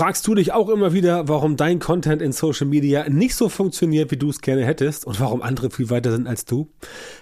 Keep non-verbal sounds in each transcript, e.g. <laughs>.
Fragst du dich auch immer wieder, warum dein Content in Social Media nicht so funktioniert, wie du es gerne hättest und warum andere viel weiter sind als du?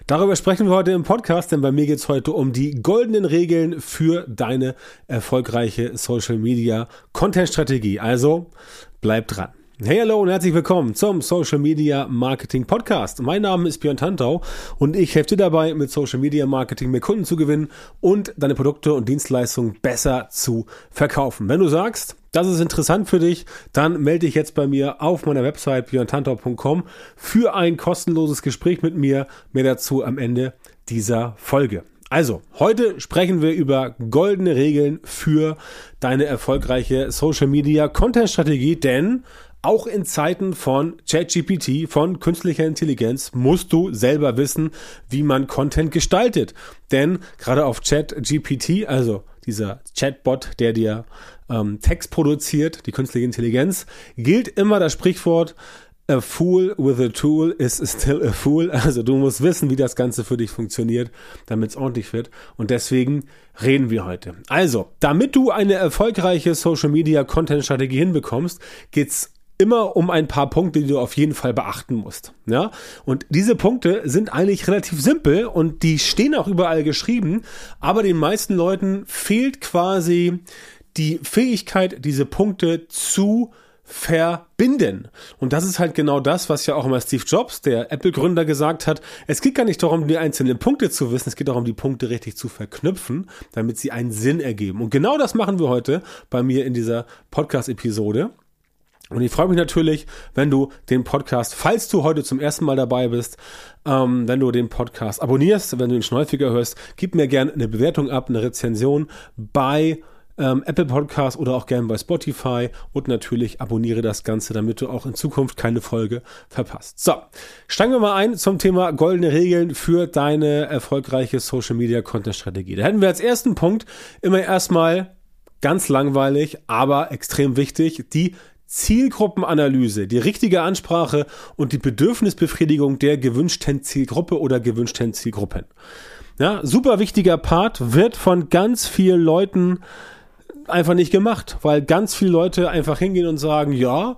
Darüber sprechen wir heute im Podcast, denn bei mir geht es heute um die goldenen Regeln für deine erfolgreiche Social Media Content Strategie. Also bleib dran. Hey, hallo und herzlich willkommen zum Social Media Marketing Podcast. Mein Name ist Björn Tantau und ich helfe dir dabei, mit Social Media Marketing mehr Kunden zu gewinnen und deine Produkte und Dienstleistungen besser zu verkaufen. Wenn du sagst, das ist interessant für dich, dann melde dich jetzt bei mir auf meiner Website björntantau.com für ein kostenloses Gespräch mit mir. Mehr dazu am Ende dieser Folge. Also, heute sprechen wir über goldene Regeln für deine erfolgreiche Social Media Content Strategie, denn auch in Zeiten von ChatGPT, von künstlicher Intelligenz, musst du selber wissen, wie man Content gestaltet. Denn gerade auf ChatGPT, also dieser Chatbot, der dir ähm, Text produziert, die künstliche Intelligenz, gilt immer das Sprichwort, A fool with a tool is still a fool. <laughs> Also du musst wissen, wie das Ganze für dich funktioniert, damit es ordentlich wird. Und deswegen reden wir heute. Also, damit du eine erfolgreiche Social Media Content Strategie hinbekommst, geht's immer um ein paar Punkte, die du auf jeden Fall beachten musst. Ja? Und diese Punkte sind eigentlich relativ simpel und die stehen auch überall geschrieben, aber den meisten Leuten fehlt quasi die Fähigkeit, diese Punkte zu verbinden. Und das ist halt genau das, was ja auch immer Steve Jobs, der Apple-Gründer, gesagt hat. Es geht gar nicht darum, die einzelnen Punkte zu wissen, es geht darum, die Punkte richtig zu verknüpfen, damit sie einen Sinn ergeben. Und genau das machen wir heute bei mir in dieser Podcast-Episode. Und ich freue mich natürlich, wenn du den Podcast, falls du heute zum ersten Mal dabei bist, ähm, wenn du den Podcast abonnierst, wenn du ihn schon häufiger hörst, gib mir gerne eine Bewertung ab, eine Rezension bei ähm, Apple Podcast oder auch gerne bei Spotify und natürlich abonniere das Ganze, damit du auch in Zukunft keine Folge verpasst. So, steigen wir mal ein zum Thema goldene Regeln für deine erfolgreiche Social Media Content Strategie. Da hätten wir als ersten Punkt immer erstmal ganz langweilig, aber extrem wichtig, die Zielgruppenanalyse, die richtige Ansprache und die Bedürfnisbefriedigung der gewünschten Zielgruppe oder gewünschten Zielgruppen. Ja, super wichtiger Part wird von ganz vielen Leuten einfach nicht gemacht, weil ganz viele Leute einfach hingehen und sagen, ja,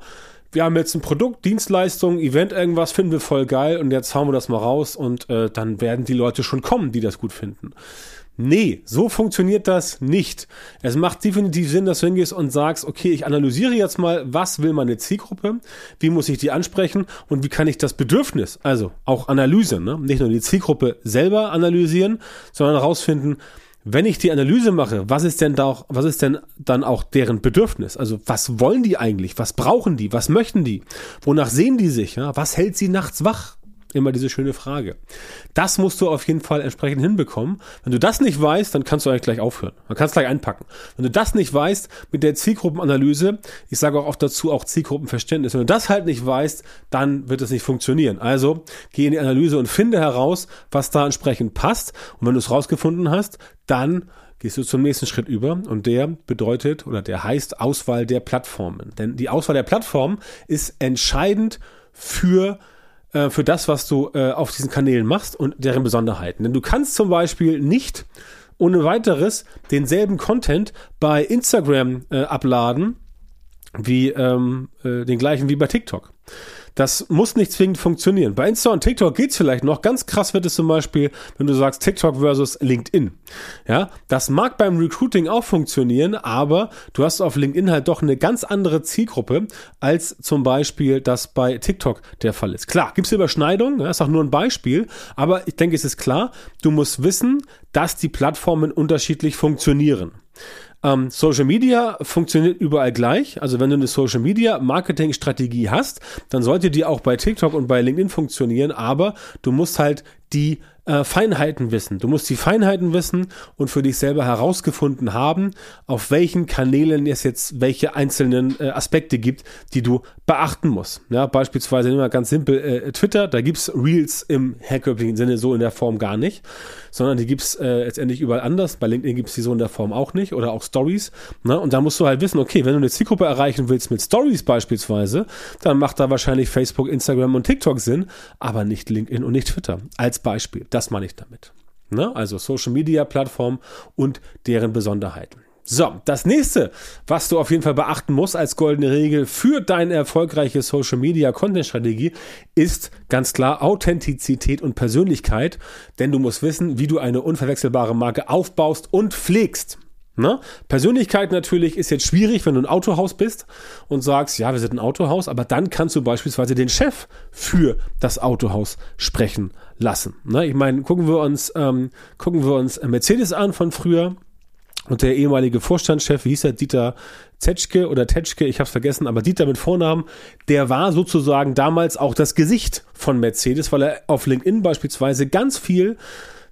wir haben jetzt ein Produkt, Dienstleistung, Event, irgendwas finden wir voll geil und jetzt hauen wir das mal raus und äh, dann werden die Leute schon kommen, die das gut finden. Nee, so funktioniert das nicht. Es macht definitiv Sinn, dass du hingehst und sagst, okay, ich analysiere jetzt mal, was will meine Zielgruppe, wie muss ich die ansprechen und wie kann ich das Bedürfnis, also auch Analyse, ne? nicht nur die Zielgruppe selber analysieren, sondern herausfinden, wenn ich die Analyse mache, was ist denn da auch, was ist denn dann auch deren Bedürfnis? Also was wollen die eigentlich? Was brauchen die? Was möchten die? Wonach sehen die sich? Ja? Was hält sie nachts wach? Immer diese schöne Frage. Das musst du auf jeden Fall entsprechend hinbekommen. Wenn du das nicht weißt, dann kannst du eigentlich gleich aufhören. Man kannst gleich einpacken. Wenn du das nicht weißt mit der Zielgruppenanalyse, ich sage auch oft dazu auch Zielgruppenverständnis, wenn du das halt nicht weißt, dann wird es nicht funktionieren. Also geh in die Analyse und finde heraus, was da entsprechend passt. Und wenn du es rausgefunden hast, dann gehst du zum nächsten Schritt über und der bedeutet oder der heißt Auswahl der Plattformen. Denn die Auswahl der Plattformen ist entscheidend für äh, für das, was du äh, auf diesen Kanälen machst und deren Besonderheiten. Denn du kannst zum Beispiel nicht ohne weiteres denselben Content bei Instagram äh, abladen wie ähm, äh, den gleichen wie bei TikTok. Das muss nicht zwingend funktionieren. Bei Insta und TikTok geht's vielleicht noch. Ganz krass wird es zum Beispiel, wenn du sagst TikTok versus LinkedIn. Ja, das mag beim Recruiting auch funktionieren, aber du hast auf LinkedIn halt doch eine ganz andere Zielgruppe, als zum Beispiel das bei TikTok der Fall ist. Klar, gibt's Überschneidungen, ja, ist auch nur ein Beispiel, aber ich denke, es ist klar, du musst wissen, dass die Plattformen unterschiedlich funktionieren. Ähm, Social Media funktioniert überall gleich. Also wenn du eine Social Media Marketing Strategie hast, dann sollte die auch bei TikTok und bei LinkedIn funktionieren, aber du musst halt die äh, Feinheiten wissen. Du musst die Feinheiten wissen und für dich selber herausgefunden haben, auf welchen Kanälen es jetzt welche einzelnen äh, Aspekte gibt, die du beachten musst. Ja, beispielsweise nehmen wir ganz simpel äh, Twitter, da gibt's Reels im herkömmlichen Sinne so in der Form gar nicht, sondern die gibt's äh, letztendlich überall anders. Bei LinkedIn gibt's die so in der Form auch nicht oder auch Stories. Ne? Und da musst du halt wissen, okay, wenn du eine Zielgruppe erreichen willst mit Stories beispielsweise, dann macht da wahrscheinlich Facebook, Instagram und TikTok Sinn, aber nicht LinkedIn und nicht Twitter als Beispiel. Das meine ich damit. Ne? Also Social Media Plattform und deren Besonderheiten. So, das nächste, was du auf jeden Fall beachten musst als goldene Regel für deine erfolgreiche Social Media Content Strategie ist ganz klar Authentizität und Persönlichkeit, denn du musst wissen, wie du eine unverwechselbare Marke aufbaust und pflegst. Ne? Persönlichkeit natürlich ist jetzt schwierig, wenn du ein Autohaus bist und sagst, ja, wir sind ein Autohaus, aber dann kannst du beispielsweise den Chef für das Autohaus sprechen lassen. Ne? Ich meine, gucken wir uns, ähm, gucken wir uns Mercedes an von früher. Und der ehemalige Vorstandschef, wie hieß er, Dieter Zetschke oder Tetschke, ich habe es vergessen, aber Dieter mit Vornamen, der war sozusagen damals auch das Gesicht von Mercedes, weil er auf LinkedIn beispielsweise ganz viel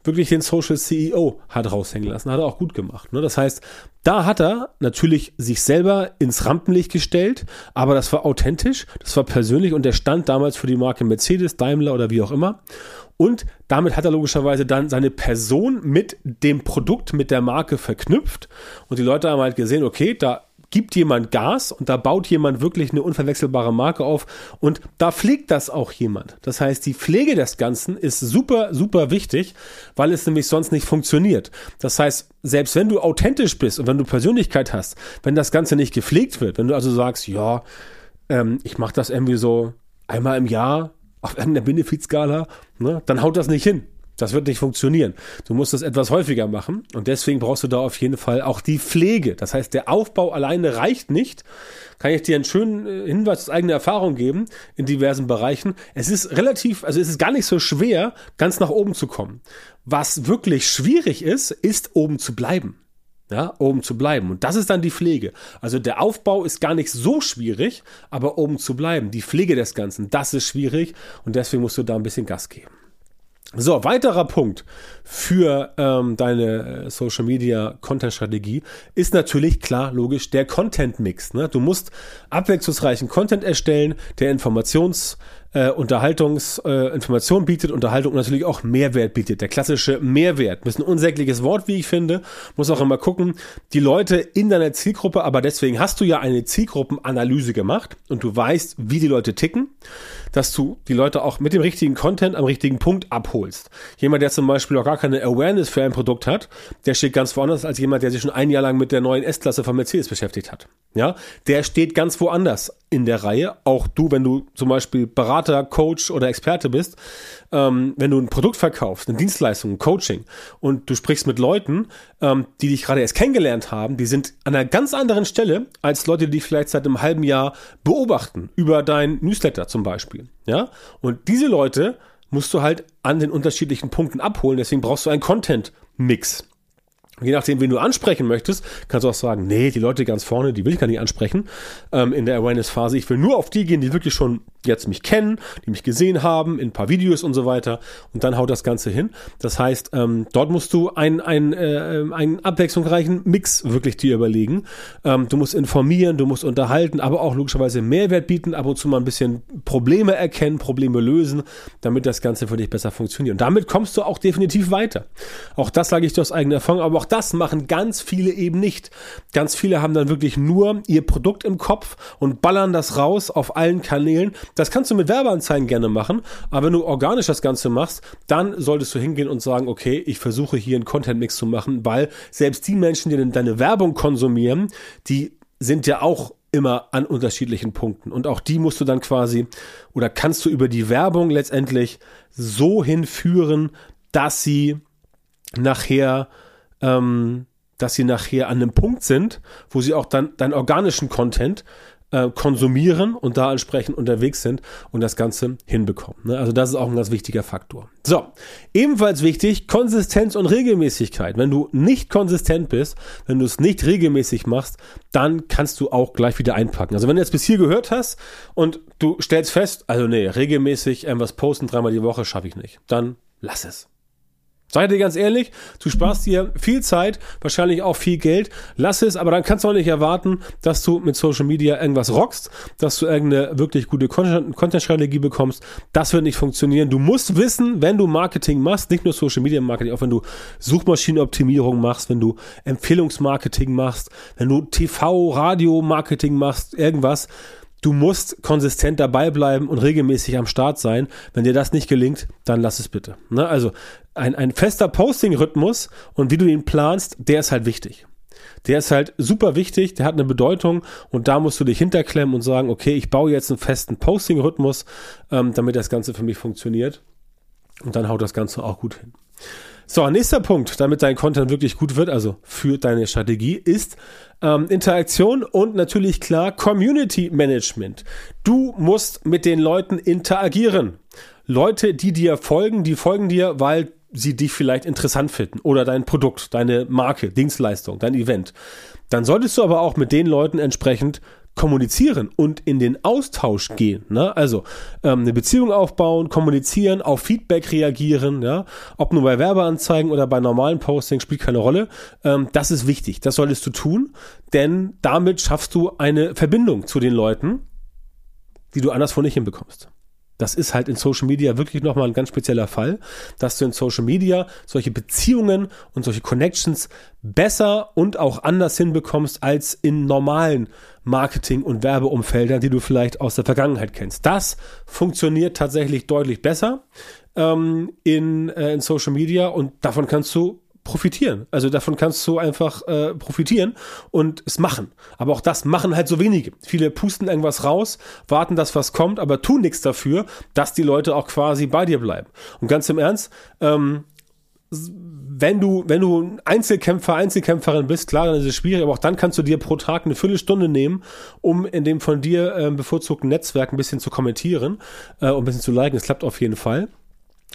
wirklich den Social CEO hat raushängen lassen. Hat er auch gut gemacht. Ne? Das heißt, da hat er natürlich sich selber ins Rampenlicht gestellt, aber das war authentisch, das war persönlich und der stand damals für die Marke Mercedes, Daimler oder wie auch immer. Und damit hat er logischerweise dann seine Person mit dem Produkt, mit der Marke verknüpft. Und die Leute haben halt gesehen, okay, da gibt jemand Gas und da baut jemand wirklich eine unverwechselbare Marke auf und da pflegt das auch jemand. Das heißt, die Pflege des Ganzen ist super, super wichtig, weil es nämlich sonst nicht funktioniert. Das heißt, selbst wenn du authentisch bist und wenn du Persönlichkeit hast, wenn das Ganze nicht gepflegt wird, wenn du also sagst, ja, ähm, ich mache das irgendwie so einmal im Jahr auf irgendeiner Benefizskala, ne, dann haut das nicht hin. Das wird nicht funktionieren. Du musst das etwas häufiger machen und deswegen brauchst du da auf jeden Fall auch die Pflege. Das heißt, der Aufbau alleine reicht nicht. Kann ich dir einen schönen äh, Hinweis aus eigener Erfahrung geben in diversen Bereichen. Es ist relativ, also es ist gar nicht so schwer, ganz nach oben zu kommen. Was wirklich schwierig ist, ist oben zu bleiben ja, oben zu bleiben. Und das ist dann die Pflege. Also der Aufbau ist gar nicht so schwierig, aber oben zu bleiben, die Pflege des Ganzen, das ist schwierig und deswegen musst du da ein bisschen Gas geben. So, weiterer Punkt für ähm, deine äh, Social Media Content Strategie ist natürlich klar, logisch, der Content Mix. Ne? Du musst abwechslungsreichen Content erstellen, der Informations- äh, Unterhaltungs, äh, bietet, Unterhaltung natürlich auch Mehrwert bietet. Der klassische Mehrwert. Ist ein unsägliches Wort, wie ich finde. Muss auch immer gucken, die Leute in deiner Zielgruppe, aber deswegen hast du ja eine Zielgruppenanalyse gemacht und du weißt, wie die Leute ticken, dass du die Leute auch mit dem richtigen Content am richtigen Punkt abholst. Jemand, der zum Beispiel auch gar keine Awareness für ein Produkt hat, der steht ganz woanders als jemand, der sich schon ein Jahr lang mit der neuen S-Klasse von Mercedes beschäftigt hat. Ja, der steht ganz woanders in der Reihe. Auch du, wenn du zum Beispiel Berater, Coach oder Experte bist, ähm, wenn du ein Produkt verkaufst, eine Dienstleistung, ein Coaching und du sprichst mit Leuten, ähm, die dich gerade erst kennengelernt haben, die sind an einer ganz anderen Stelle als Leute, die dich vielleicht seit einem halben Jahr beobachten, über dein Newsletter zum Beispiel. Ja, und diese Leute musst du halt an den unterschiedlichen Punkten abholen. Deswegen brauchst du einen Content-Mix. Je nachdem, wen du ansprechen möchtest, kannst du auch sagen, nee, die Leute ganz vorne, die will ich gar nicht ansprechen ähm, in der Awareness-Phase. Ich will nur auf die gehen, die wirklich schon jetzt mich kennen, die mich gesehen haben, in ein paar Videos und so weiter. Und dann haut das Ganze hin. Das heißt, ähm, dort musst du einen, einen, äh, einen abwechslungsreichen Mix wirklich dir überlegen. Ähm, du musst informieren, du musst unterhalten, aber auch logischerweise Mehrwert bieten, ab und zu mal ein bisschen Probleme erkennen, Probleme lösen, damit das Ganze für dich besser funktioniert. Und damit kommst du auch definitiv weiter. Auch das sage ich dir aus eigener Erfahrung, aber auch das machen ganz viele eben nicht. Ganz viele haben dann wirklich nur ihr Produkt im Kopf und ballern das raus auf allen Kanälen. Das kannst du mit Werbeanzeigen gerne machen, aber wenn du organisch das Ganze machst, dann solltest du hingehen und sagen, okay, ich versuche hier einen Content-Mix zu machen, weil selbst die Menschen, die deine Werbung konsumieren, die sind ja auch immer an unterschiedlichen Punkten. Und auch die musst du dann quasi oder kannst du über die Werbung letztendlich so hinführen, dass sie nachher ähm, dass sie nachher an einem Punkt sind, wo sie auch dann deinen organischen Content äh, konsumieren und da entsprechend unterwegs sind und das Ganze hinbekommen. Ne? Also das ist auch ein ganz wichtiger Faktor. So, ebenfalls wichtig, Konsistenz und Regelmäßigkeit. Wenn du nicht konsistent bist, wenn du es nicht regelmäßig machst, dann kannst du auch gleich wieder einpacken. Also wenn du jetzt bis hier gehört hast und du stellst fest, also nee, regelmäßig irgendwas posten, dreimal die Woche schaffe ich nicht, dann lass es. Sag dir ganz ehrlich, du sparst dir viel Zeit, wahrscheinlich auch viel Geld. Lass es, aber dann kannst du auch nicht erwarten, dass du mit Social Media irgendwas rockst, dass du irgendeine wirklich gute Content-Strategie bekommst. Das wird nicht funktionieren. Du musst wissen, wenn du Marketing machst, nicht nur Social Media Marketing, auch wenn du Suchmaschinenoptimierung machst, wenn du Empfehlungsmarketing machst, wenn du TV, Radio Marketing machst, irgendwas, Du musst konsistent dabei bleiben und regelmäßig am Start sein. Wenn dir das nicht gelingt, dann lass es bitte. Ne? Also ein, ein fester Posting-Rhythmus und wie du ihn planst, der ist halt wichtig. Der ist halt super wichtig, der hat eine Bedeutung und da musst du dich hinterklemmen und sagen, okay, ich baue jetzt einen festen Posting-Rhythmus, ähm, damit das Ganze für mich funktioniert. Und dann haut das Ganze auch gut hin. So, nächster Punkt, damit dein Content wirklich gut wird, also für deine Strategie, ist ähm, Interaktion und natürlich klar Community Management. Du musst mit den Leuten interagieren. Leute, die dir folgen, die folgen dir, weil sie dich vielleicht interessant finden oder dein Produkt, deine Marke, Dienstleistung, dein Event. Dann solltest du aber auch mit den Leuten entsprechend kommunizieren und in den Austausch gehen. Ne? Also ähm, eine Beziehung aufbauen, kommunizieren, auf Feedback reagieren, ja, ob nur bei Werbeanzeigen oder bei normalen Postings spielt keine Rolle. Ähm, das ist wichtig. Das solltest du tun, denn damit schaffst du eine Verbindung zu den Leuten, die du anderswo nicht hinbekommst. Das ist halt in Social Media wirklich nochmal ein ganz spezieller Fall, dass du in Social Media solche Beziehungen und solche Connections besser und auch anders hinbekommst als in normalen Marketing- und Werbeumfeldern, die du vielleicht aus der Vergangenheit kennst. Das funktioniert tatsächlich deutlich besser ähm, in, äh, in Social Media und davon kannst du profitieren. Also davon kannst du einfach äh, profitieren und es machen. Aber auch das machen halt so wenige. Viele pusten irgendwas raus, warten, dass was kommt, aber tun nichts dafür, dass die Leute auch quasi bei dir bleiben. Und ganz im Ernst, ähm, wenn du, wenn du Einzelkämpfer, Einzelkämpferin bist, klar, dann ist es schwierig, aber auch dann kannst du dir pro Tag eine Viertelstunde nehmen, um in dem von dir äh, bevorzugten Netzwerk ein bisschen zu kommentieren äh, und ein bisschen zu liken. Es klappt auf jeden Fall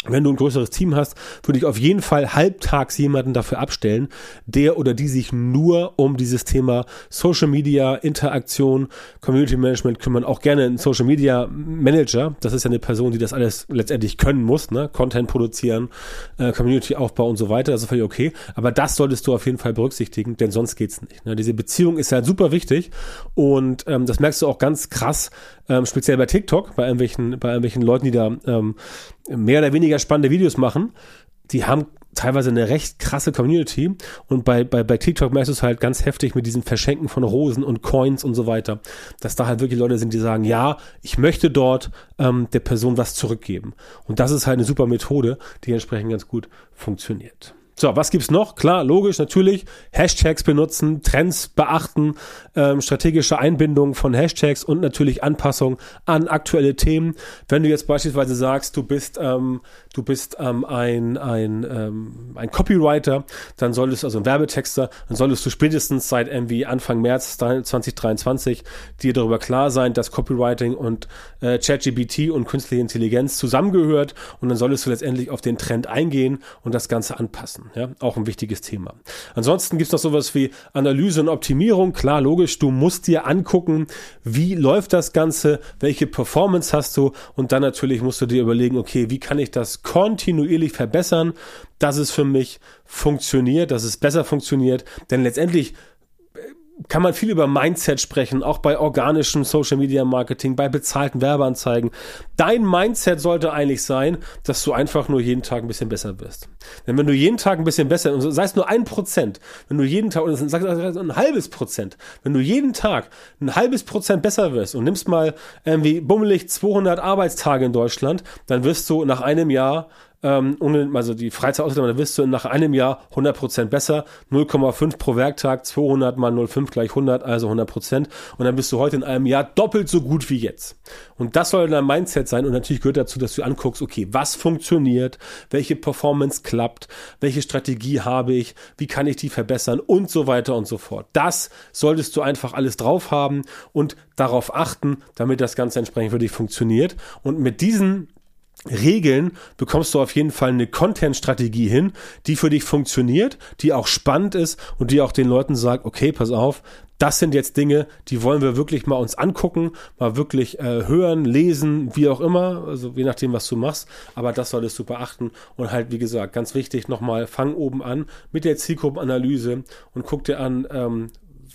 wenn du ein größeres Team hast, würde ich auf jeden Fall halbtags jemanden dafür abstellen, der oder die sich nur um dieses Thema Social Media, Interaktion, Community Management kümmern. Auch gerne ein Social Media Manager. Das ist ja eine Person, die das alles letztendlich können muss, ne? Content produzieren, äh, Community Aufbau und so weiter. Das ist völlig okay. Aber das solltest du auf jeden Fall berücksichtigen, denn sonst geht's nicht. Ne? Diese Beziehung ist halt super wichtig und ähm, das merkst du auch ganz krass, ähm, speziell bei TikTok, bei irgendwelchen, bei irgendwelchen Leuten, die da ähm, mehr oder weniger spannende Videos machen. Die haben teilweise eine recht krasse Community und bei, bei, bei TikTok merkst du es halt ganz heftig mit diesem Verschenken von Rosen und Coins und so weiter, dass da halt wirklich Leute sind, die sagen, ja, ich möchte dort ähm, der Person was zurückgeben. Und das ist halt eine super Methode, die entsprechend ganz gut funktioniert. So, was gibt's noch? Klar, logisch, natürlich. Hashtags benutzen, Trends beachten, ähm, strategische Einbindung von Hashtags und natürlich Anpassung an aktuelle Themen. Wenn du jetzt beispielsweise sagst, du bist, ähm, du bist ähm, ein, ein, ähm, ein Copywriter, dann solltest, also ein Werbetexter, dann solltest du spätestens seit irgendwie Anfang März 2023 dir darüber klar sein, dass Copywriting und äh, ChatGPT und künstliche Intelligenz zusammengehört und dann solltest du letztendlich auf den Trend eingehen und das Ganze anpassen. Ja, auch ein wichtiges Thema. Ansonsten gibt es noch sowas wie Analyse und Optimierung. Klar, logisch, du musst dir angucken, wie läuft das Ganze, welche Performance hast du und dann natürlich musst du dir überlegen, okay, wie kann ich das kontinuierlich verbessern, dass es für mich funktioniert, dass es besser funktioniert, denn letztendlich kann man viel über Mindset sprechen, auch bei organischem Social Media Marketing, bei bezahlten Werbeanzeigen. Dein Mindset sollte eigentlich sein, dass du einfach nur jeden Tag ein bisschen besser wirst. Denn wenn du jeden Tag ein bisschen besser, sei es nur ein Prozent, wenn du jeden Tag, oder ein halbes Prozent, wenn du jeden Tag ein halbes Prozent besser wirst und nimmst mal irgendwie bummelig 200 Arbeitstage in Deutschland, dann wirst du nach einem Jahr ähm, also die Freizeit auszunehmen, dann wirst du nach einem Jahr 100% besser. 0,5 pro Werktag, 200 mal 0,5 gleich 100, also 100%. Und dann bist du heute in einem Jahr doppelt so gut wie jetzt. Und das soll dein Mindset sein. Und natürlich gehört dazu, dass du anguckst, okay, was funktioniert, welche Performance klappt, welche Strategie habe ich, wie kann ich die verbessern und so weiter und so fort. Das solltest du einfach alles drauf haben und darauf achten, damit das Ganze entsprechend für dich funktioniert. Und mit diesen Regeln bekommst du auf jeden Fall eine Content-Strategie hin, die für dich funktioniert, die auch spannend ist und die auch den Leuten sagt, okay, pass auf, das sind jetzt Dinge, die wollen wir wirklich mal uns angucken, mal wirklich äh, hören, lesen, wie auch immer, also je nachdem, was du machst, aber das solltest du beachten und halt, wie gesagt, ganz wichtig, nochmal, fang oben an mit der Zielgruppenanalyse und guck dir an, ähm,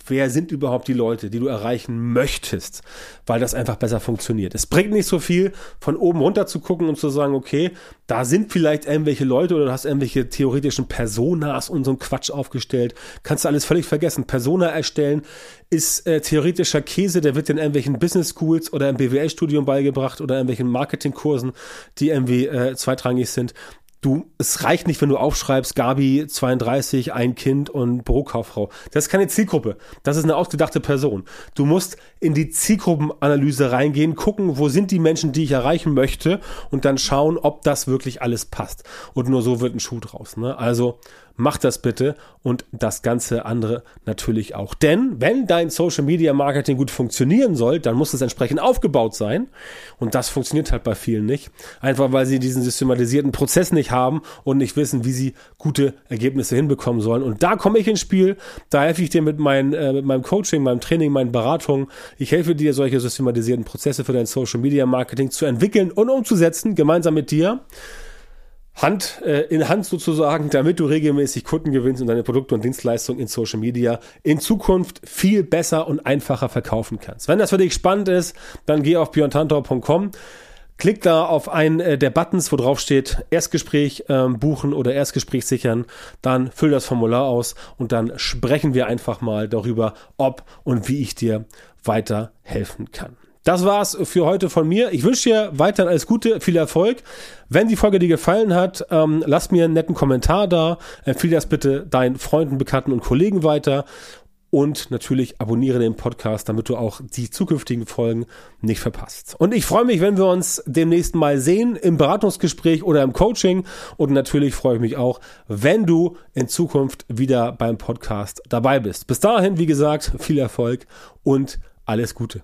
wer sind überhaupt die Leute, die du erreichen möchtest, weil das einfach besser funktioniert. Es bringt nicht so viel, von oben runter zu gucken und zu sagen, okay, da sind vielleicht irgendwelche Leute oder du hast irgendwelche theoretischen Personas und so ein Quatsch aufgestellt. Kannst du alles völlig vergessen. Persona erstellen ist äh, theoretischer Käse, der wird in irgendwelchen Business Schools oder im BWL-Studium beigebracht oder in irgendwelchen Marketingkursen, die irgendwie äh, zweitrangig sind Du, es reicht nicht, wenn du aufschreibst, Gabi 32, ein Kind und Bürokauffrau. Das ist keine Zielgruppe. Das ist eine ausgedachte Person. Du musst in die Zielgruppenanalyse reingehen, gucken, wo sind die Menschen, die ich erreichen möchte und dann schauen, ob das wirklich alles passt. Und nur so wird ein Schuh draus. Ne? Also mach das bitte und das ganze andere natürlich auch. Denn wenn dein Social Media Marketing gut funktionieren soll, dann muss es entsprechend aufgebaut sein. Und das funktioniert halt bei vielen nicht. Einfach weil sie diesen systematisierten Prozess nicht haben und nicht wissen, wie sie gute Ergebnisse hinbekommen sollen. Und da komme ich ins Spiel. Da helfe ich dir mit, mein, äh, mit meinem Coaching, meinem Training, meinen Beratungen. Ich helfe dir, solche systematisierten Prozesse für dein Social Media Marketing zu entwickeln und umzusetzen, gemeinsam mit dir. Hand äh, in Hand sozusagen, damit du regelmäßig Kunden gewinnst und deine Produkte und Dienstleistungen in Social Media in Zukunft viel besser und einfacher verkaufen kannst. Wenn das für dich spannend ist, dann geh auf björntantau.com. Klick da auf einen äh, der Buttons, wo drauf steht Erstgespräch ähm, buchen oder Erstgespräch sichern. Dann füll das Formular aus und dann sprechen wir einfach mal darüber, ob und wie ich dir weiterhelfen kann. Das war's für heute von mir. Ich wünsche dir weiterhin alles Gute, viel Erfolg. Wenn die Folge dir gefallen hat, ähm, lass mir einen netten Kommentar da. Empfehle das bitte deinen Freunden, Bekannten und Kollegen weiter. Und natürlich abonniere den Podcast, damit du auch die zukünftigen Folgen nicht verpasst. Und ich freue mich, wenn wir uns demnächst mal sehen im Beratungsgespräch oder im Coaching. Und natürlich freue ich mich auch, wenn du in Zukunft wieder beim Podcast dabei bist. Bis dahin, wie gesagt, viel Erfolg und alles Gute.